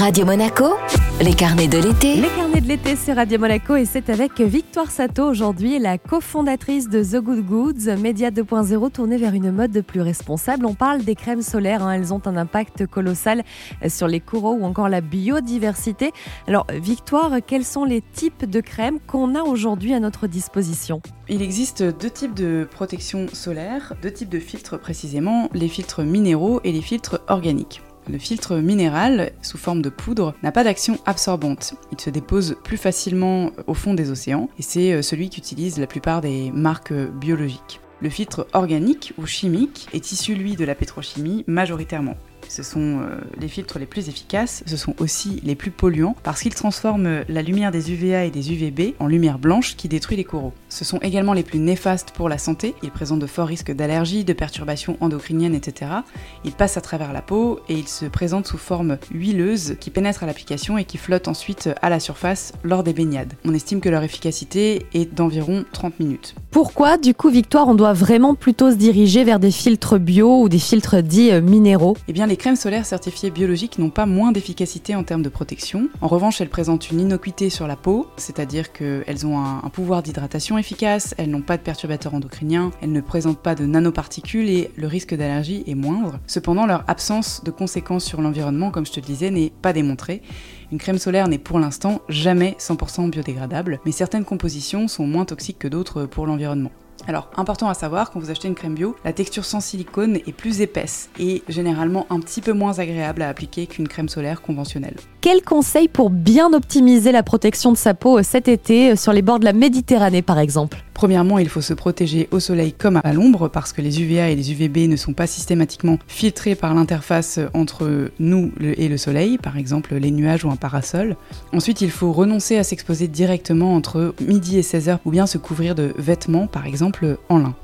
Radio Monaco, les carnets de l'été. Les carnets de l'été sur Radio Monaco et c'est avec Victoire Sato aujourd'hui, la cofondatrice de The Good Goods, média 2.0 tournée vers une mode plus responsable. On parle des crèmes solaires, hein. elles ont un impact colossal sur les coraux ou encore la biodiversité. Alors Victoire, quels sont les types de crèmes qu'on a aujourd'hui à notre disposition? Il existe deux types de protection solaire, deux types de filtres précisément, les filtres minéraux et les filtres organiques. Le filtre minéral, sous forme de poudre, n'a pas d'action absorbante. Il se dépose plus facilement au fond des océans et c'est euh, celui qu'utilisent la plupart des marques biologiques. Le filtre organique ou chimique est issu, lui, de la pétrochimie majoritairement ce sont euh, les filtres les plus efficaces, ce sont aussi les plus polluants parce qu'ils transforment la lumière des UVA et des UVB en lumière blanche qui détruit les coraux. Ce sont également les plus néfastes pour la santé, ils présentent de forts risques d'allergie, de perturbations endocriniennes, etc. Ils passent à travers la peau et ils se présentent sous forme huileuse qui pénètre à l'application et qui flotte ensuite à la surface lors des baignades. On estime que leur efficacité est d'environ 30 minutes. Pourquoi, du coup, Victoire, on doit vraiment plutôt se diriger vers des filtres bio ou des filtres dits euh, minéraux? Eh bien, les crèmes solaires certifiées biologiques n'ont pas moins d'efficacité en termes de protection. En revanche, elles présentent une innocuité sur la peau, c'est-à-dire qu'elles ont un, pouvoir d'hydratation efficace, elles n'ont pas de perturbateurs endocriniens, elles ne présentent pas de nanoparticules et le risque d'allergie est moindre. Cependant, leur absence de conséquences sur l'environnement, comme je te le disais, n'est pas démontrée. Une crème solaire n'est pour l'instant jamais 100% biodégradable, mais certaines compositions sont moins toxiques que d'autres pour l'environnement. Alors, important à savoir, quand vous achetez une crème bio, la texture sans silicone est plus épaisse et généralement un petit peu moins agréable à appliquer qu'une crème solaire conventionnelle. Quels conseils pour bien optimiser la protection de sa peau euh, cet été euh, sur les bords de la Méditerranée par exemple Premièrement, il faut se protéger au soleil comme à l'ombre parce que les UVA et les UVB ne sont pas systématiquement filtrés par l'interface entre nous et le soleil, par exemple les nuages ou un parasol. Ensuite, il faut renoncer à s'exposer directement entre midi et 16 heures ou bien se couvrir de vêtements, par exemple en lin.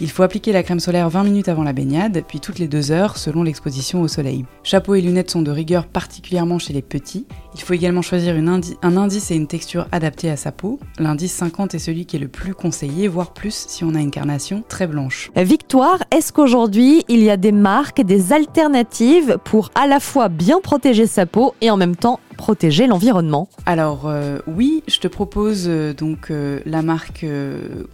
Il faut appliquer la crème solaire 20 minutes avant la baignade, puis toutes les 2 heures selon l'exposition au soleil. Chapeau et lunettes sont de rigueur particulièrement chez les petits. Il faut également choisir un indice et une texture adaptée à sa peau. L'indice 50 est celui qui est le plus conseillé voire plus si on a une carnation très blanche. Victoire, est-ce qu'aujourd'hui il y a des marques, des alternatives pour à la fois bien protéger sa peau et en même temps protéger l'environnement Alors euh, oui, je te propose euh, donc euh, la marque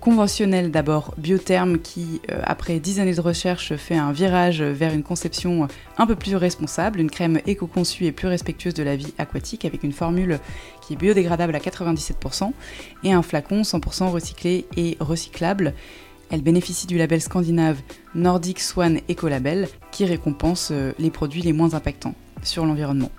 conventionnelle d'abord Biotherm qui après 10 années de recherche fait un virage vers une conception un peu plus responsable, une crème éco-conçue et plus respectueuse de la vie aquatique avec une formule qui est biodégradable à 97% et un flacon 100% recyclé et recyclable. Elle bénéficie du label scandinave Nordic Swan Ecolabel qui récompense les produits les moins impactants sur l'environnement.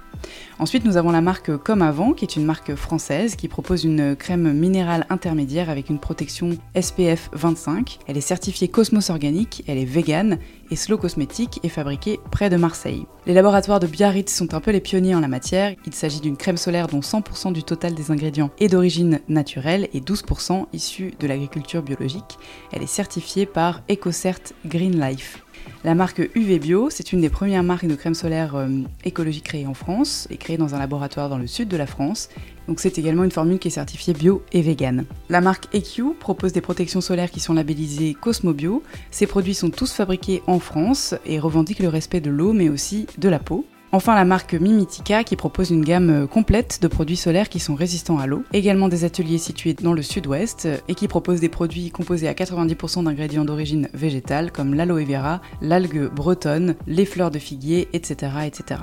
Ensuite, nous avons la marque Comme Avant, qui est une marque française qui propose une crème minérale intermédiaire avec une protection SPF 25. Elle est certifiée Cosmos Organique, elle est végane et Slow Cosmétique est fabriquée près de Marseille. Les laboratoires de Biarritz sont un peu les pionniers en la matière. Il s'agit d'une crème solaire dont 100% du total des ingrédients est d'origine naturelle et 12% issus de l'agriculture biologique. Elle est certifiée par EcoCert Green Life. La marque UV Bio, c'est une des premières marques de crème solaire euh, écologique créée en France et créée dans un laboratoire dans le sud de la France. C'est également une formule qui est certifiée bio et vegan. La marque EQ propose des protections solaires qui sont labellisées Cosmo Bio. Ces produits sont tous fabriqués en France et revendiquent le respect de l'eau mais aussi de la peau. Enfin, la marque Mimitica qui propose une gamme euh, complète de produits solaires qui sont résistants à l'eau. Également des ateliers situés dans le sud-ouest euh, et qui proposent des produits composés à 90% d'ingrédients d'origine végétale comme l'aloe vera, l'algue bretonne, les fleurs de figuier, etc., etc.